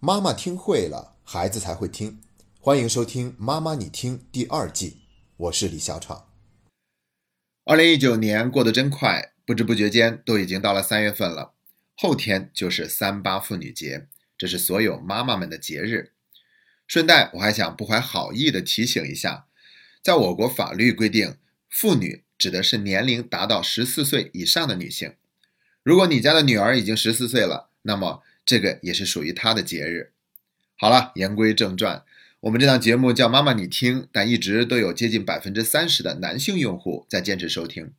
妈妈听会了，孩子才会听。欢迎收听《妈妈你听》第二季，我是李小闯。二零一九年过得真快，不知不觉间都已经到了三月份了。后天就是三八妇女节，这是所有妈妈们的节日。顺带我还想不怀好意的提醒一下，在我国法律规定，妇女指的是年龄达到十四岁以上的女性。如果你家的女儿已经十四岁了，那么这个也是属于他的节日。好了，言归正传，我们这档节目叫“妈妈你听”，但一直都有接近百分之三十的男性用户在坚持收听。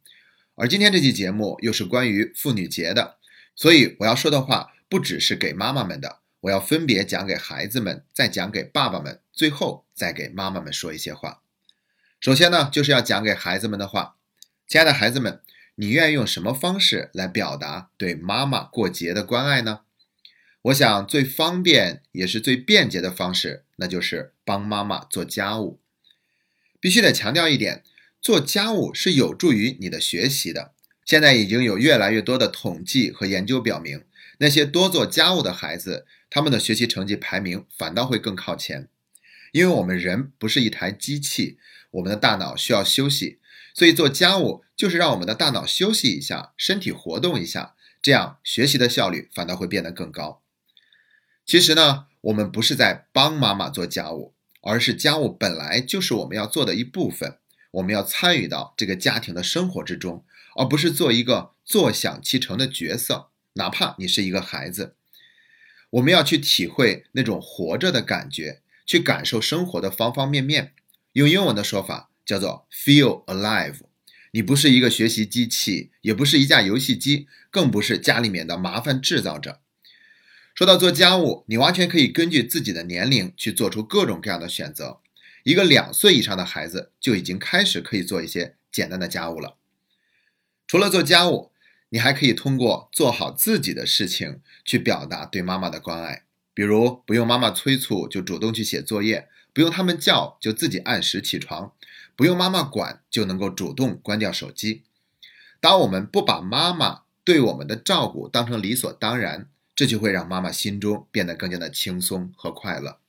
而今天这期节目又是关于妇女节的，所以我要说的话不只是给妈妈们的，我要分别讲给孩子们，再讲给爸爸们，最后再给妈妈们说一些话。首先呢，就是要讲给孩子们的话，亲爱的孩子们，你愿意用什么方式来表达对妈妈过节的关爱呢？我想最方便也是最便捷的方式，那就是帮妈妈做家务。必须得强调一点，做家务是有助于你的学习的。现在已经有越来越多的统计和研究表明，那些多做家务的孩子，他们的学习成绩排名反倒会更靠前。因为我们人不是一台机器，我们的大脑需要休息，所以做家务就是让我们的大脑休息一下，身体活动一下，这样学习的效率反倒会变得更高。其实呢，我们不是在帮妈妈做家务，而是家务本来就是我们要做的一部分，我们要参与到这个家庭的生活之中，而不是做一个坐享其成的角色。哪怕你是一个孩子，我们要去体会那种活着的感觉，去感受生活的方方面面。用英文的说法叫做 “feel alive”。你不是一个学习机器，也不是一架游戏机，更不是家里面的麻烦制造者。说到做家务，你完全可以根据自己的年龄去做出各种各样的选择。一个两岁以上的孩子就已经开始可以做一些简单的家务了。除了做家务，你还可以通过做好自己的事情去表达对妈妈的关爱。比如，不用妈妈催促就主动去写作业，不用他们叫就自己按时起床，不用妈妈管就能够主动关掉手机。当我们不把妈妈对我们的照顾当成理所当然。这就会让妈妈心中变得更加的轻松和快乐。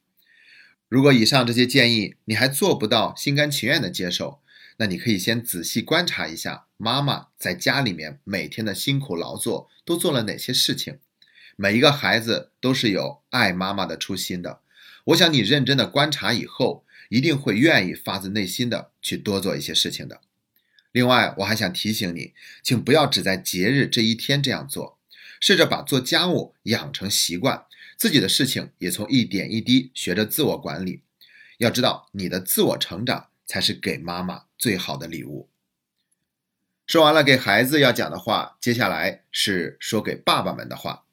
如果以上这些建议你还做不到心甘情愿的接受，那你可以先仔细观察一下妈妈在家里面每天的辛苦劳作都做了哪些事情。每一个孩子都是有爱妈妈的初心的。我想你认真的观察以后，一定会愿意发自内心的去多做一些事情的。另外，我还想提醒你，请不要只在节日这一天这样做。试着把做家务养成习惯，自己的事情也从一点一滴学着自我管理。要知道，你的自我成长才是给妈妈最好的礼物。说完了给孩子要讲的话，接下来是说给爸爸们的话。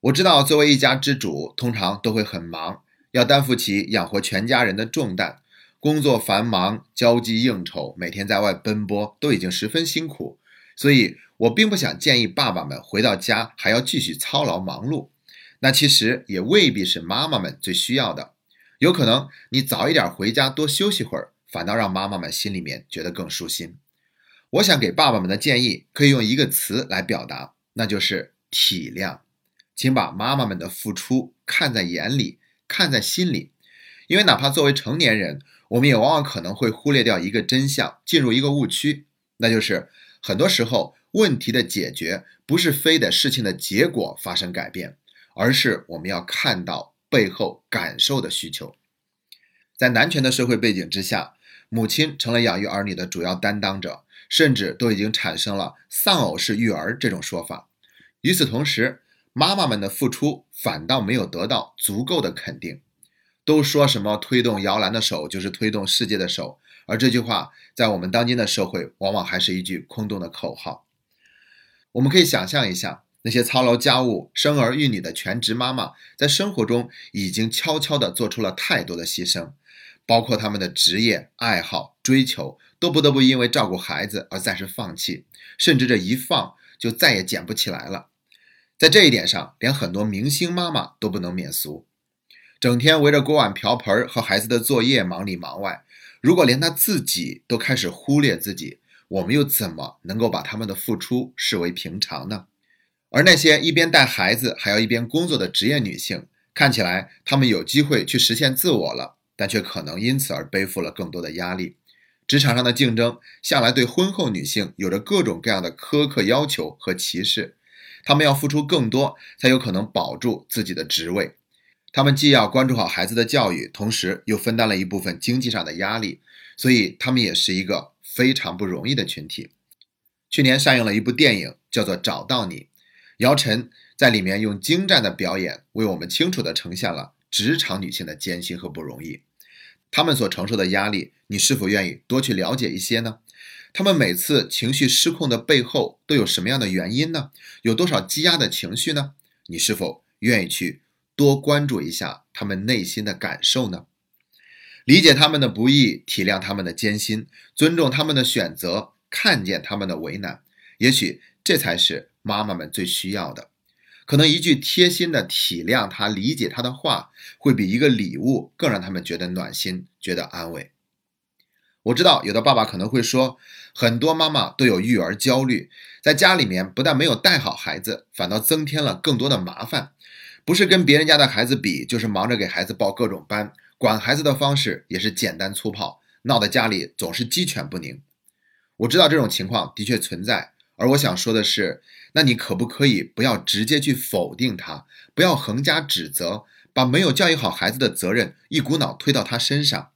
我知道，作为一家之主，通常都会很忙，要担负起养活全家人的重担，工作繁忙，交际应酬，每天在外奔波，都已经十分辛苦，所以。我并不想建议爸爸们回到家还要继续操劳忙碌，那其实也未必是妈妈们最需要的。有可能你早一点回家多休息会儿，反倒让妈妈们心里面觉得更舒心。我想给爸爸们的建议可以用一个词来表达，那就是体谅。请把妈妈们的付出看在眼里，看在心里，因为哪怕作为成年人，我们也往往可能会忽略掉一个真相，进入一个误区，那就是很多时候。问题的解决不是非得事情的结果发生改变，而是我们要看到背后感受的需求。在男权的社会背景之下，母亲成了养育儿女的主要担当者，甚至都已经产生了“丧偶式育儿”这种说法。与此同时，妈妈们的付出反倒没有得到足够的肯定。都说什么推动摇篮的手就是推动世界的手，而这句话在我们当今的社会，往往还是一句空洞的口号。我们可以想象一下，那些操劳家务、生儿育女的全职妈妈，在生活中已经悄悄地做出了太多的牺牲，包括他们的职业、爱好、追求，都不得不因为照顾孩子而暂时放弃，甚至这一放就再也捡不起来了。在这一点上，连很多明星妈妈都不能免俗，整天围着锅碗瓢盆和孩子的作业忙里忙外。如果连她自己都开始忽略自己，我们又怎么能够把他们的付出视为平常呢？而那些一边带孩子还要一边工作的职业女性，看起来他们有机会去实现自我了，但却可能因此而背负了更多的压力。职场上的竞争向来对婚后女性有着各种各样的苛刻要求和歧视，她们要付出更多才有可能保住自己的职位。他们既要关注好孩子的教育，同时又分担了一部分经济上的压力，所以他们也是一个非常不容易的群体。去年上映了一部电影，叫做《找到你》，姚晨在里面用精湛的表演，为我们清楚地呈现了职场女性的艰辛和不容易。她们所承受的压力，你是否愿意多去了解一些呢？她们每次情绪失控的背后都有什么样的原因呢？有多少积压的情绪呢？你是否愿意去多关注一下他们内心的感受呢？理解他们的不易，体谅他们的艰辛，尊重他们的选择。看见他们的为难，也许这才是妈妈们最需要的。可能一句贴心的体谅他、理解他的话，会比一个礼物更让他们觉得暖心、觉得安慰。我知道有的爸爸可能会说，很多妈妈都有育儿焦虑，在家里面不但没有带好孩子，反倒增添了更多的麻烦。不是跟别人家的孩子比，就是忙着给孩子报各种班，管孩子的方式也是简单粗暴，闹得家里总是鸡犬不宁。我知道这种情况的确存在，而我想说的是，那你可不可以不要直接去否定他，不要横加指责，把没有教育好孩子的责任一股脑推到他身上，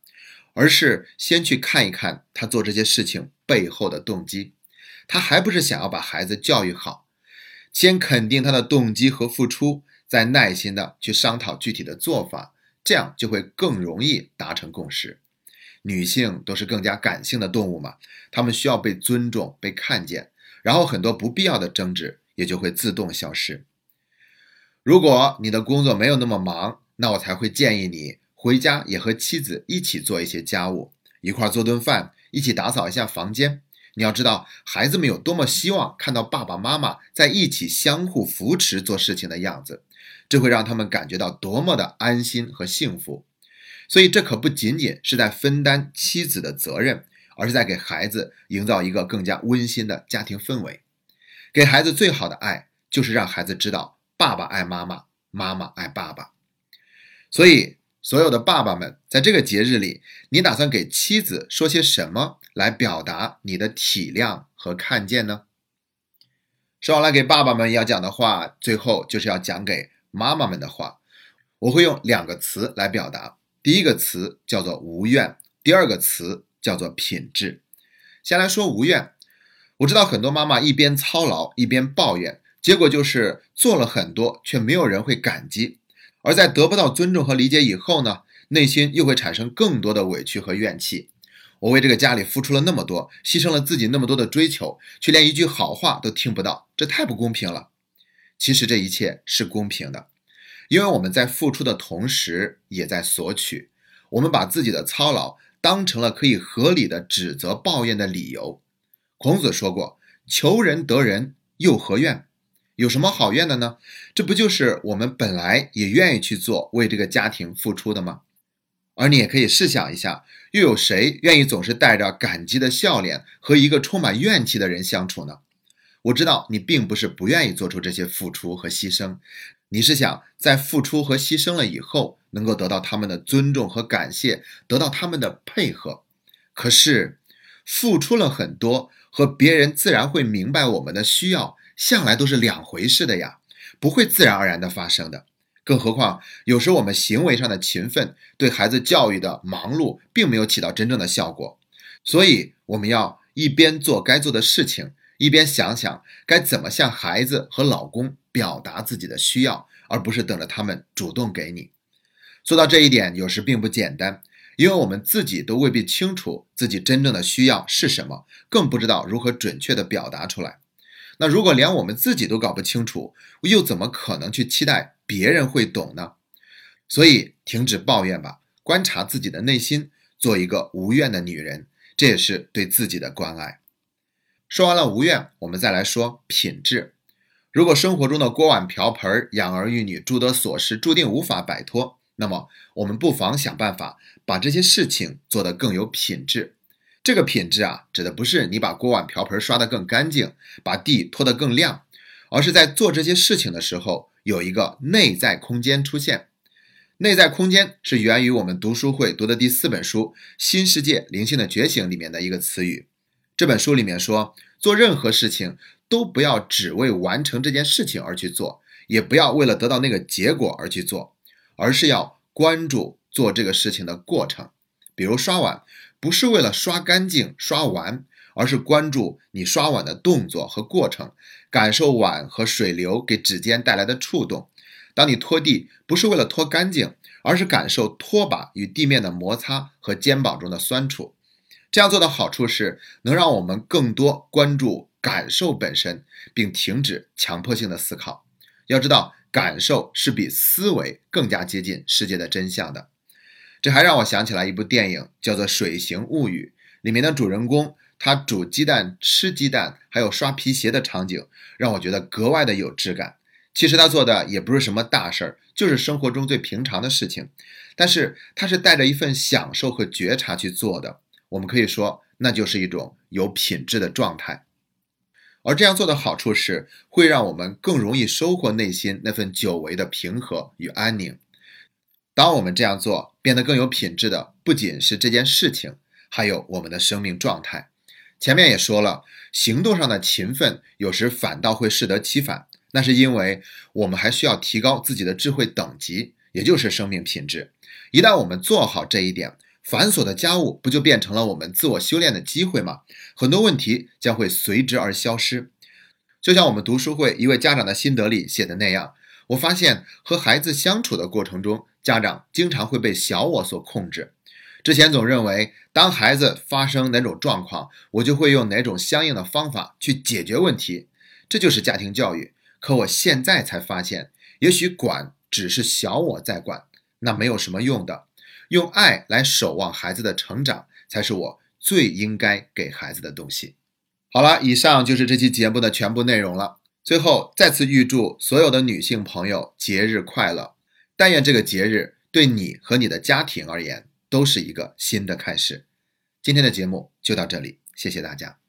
而是先去看一看他做这些事情背后的动机，他还不是想要把孩子教育好？先肯定他的动机和付出，再耐心的去商讨具体的做法，这样就会更容易达成共识。女性都是更加感性的动物嘛，她们需要被尊重、被看见，然后很多不必要的争执也就会自动消失。如果你的工作没有那么忙，那我才会建议你回家也和妻子一起做一些家务，一块做顿饭，一起打扫一下房间。你要知道，孩子们有多么希望看到爸爸妈妈在一起相互扶持做事情的样子，这会让他们感觉到多么的安心和幸福。所以，这可不仅仅是在分担妻子的责任，而是在给孩子营造一个更加温馨的家庭氛围。给孩子最好的爱，就是让孩子知道爸爸爱妈妈，妈妈爱爸爸。所以，所有的爸爸们，在这个节日里，你打算给妻子说些什么来表达你的体谅和看见呢？说完了给爸爸们要讲的话，最后就是要讲给妈妈们的话。我会用两个词来表达。第一个词叫做无怨，第二个词叫做品质。先来说无怨，我知道很多妈妈一边操劳一边抱怨，结果就是做了很多，却没有人会感激。而在得不到尊重和理解以后呢，内心又会产生更多的委屈和怨气。我为这个家里付出了那么多，牺牲了自己那么多的追求，却连一句好话都听不到，这太不公平了。其实这一切是公平的。因为我们在付出的同时，也在索取。我们把自己的操劳当成了可以合理的指责、抱怨的理由。孔子说过：“求人得人，又何怨？有什么好怨的呢？这不就是我们本来也愿意去做，为这个家庭付出的吗？而你也可以试想一下，又有谁愿意总是带着感激的笑脸和一个充满怨气的人相处呢？我知道你并不是不愿意做出这些付出和牺牲。”你是想在付出和牺牲了以后，能够得到他们的尊重和感谢，得到他们的配合。可是，付出了很多和别人自然会明白我们的需要，向来都是两回事的呀，不会自然而然的发生的。更何况，有时我们行为上的勤奋，对孩子教育的忙碌，并没有起到真正的效果。所以，我们要一边做该做的事情。一边想想该怎么向孩子和老公表达自己的需要，而不是等着他们主动给你。做到这一点有时并不简单，因为我们自己都未必清楚自己真正的需要是什么，更不知道如何准确的表达出来。那如果连我们自己都搞不清楚，又怎么可能去期待别人会懂呢？所以，停止抱怨吧，观察自己的内心，做一个无怨的女人，这也是对自己的关爱。说完了无怨，我们再来说品质。如果生活中的锅碗瓢盆、养儿育女诸多琐事注定无法摆脱，那么我们不妨想办法把这些事情做得更有品质。这个品质啊，指的不是你把锅碗瓢盆刷得更干净，把地拖得更亮，而是在做这些事情的时候有一个内在空间出现。内在空间是源于我们读书会读的第四本书《新世界灵性的觉醒》里面的一个词语。这本书里面说，做任何事情都不要只为完成这件事情而去做，也不要为了得到那个结果而去做，而是要关注做这个事情的过程。比如刷碗，不是为了刷干净、刷完，而是关注你刷碗的动作和过程，感受碗和水流给指尖带来的触动。当你拖地，不是为了拖干净，而是感受拖把与地面的摩擦和肩膀中的酸楚。这样做的好处是，能让我们更多关注感受本身，并停止强迫性的思考。要知道，感受是比思维更加接近世界的真相的。这还让我想起来一部电影，叫做《水形物语》，里面的主人公他煮鸡蛋、吃鸡蛋，还有刷皮鞋的场景，让我觉得格外的有质感。其实他做的也不是什么大事儿，就是生活中最平常的事情，但是他是带着一份享受和觉察去做的。我们可以说，那就是一种有品质的状态。而这样做的好处是，会让我们更容易收获内心那份久违的平和与安宁。当我们这样做，变得更有品质的，不仅是这件事情，还有我们的生命状态。前面也说了，行动上的勤奋有时反倒会适得其反。那是因为我们还需要提高自己的智慧等级，也就是生命品质。一旦我们做好这一点，繁琐的家务不就变成了我们自我修炼的机会吗？很多问题将会随之而消失。就像我们读书会一位家长的心得里写的那样，我发现和孩子相处的过程中，家长经常会被小我所控制。之前总认为，当孩子发生哪种状况，我就会用哪种相应的方法去解决问题，这就是家庭教育。可我现在才发现，也许管只是小我在管，那没有什么用的。用爱来守望孩子的成长，才是我最应该给孩子的东西。好了，以上就是这期节目的全部内容了。最后，再次预祝所有的女性朋友节日快乐！但愿这个节日对你和你的家庭而言，都是一个新的开始。今天的节目就到这里，谢谢大家。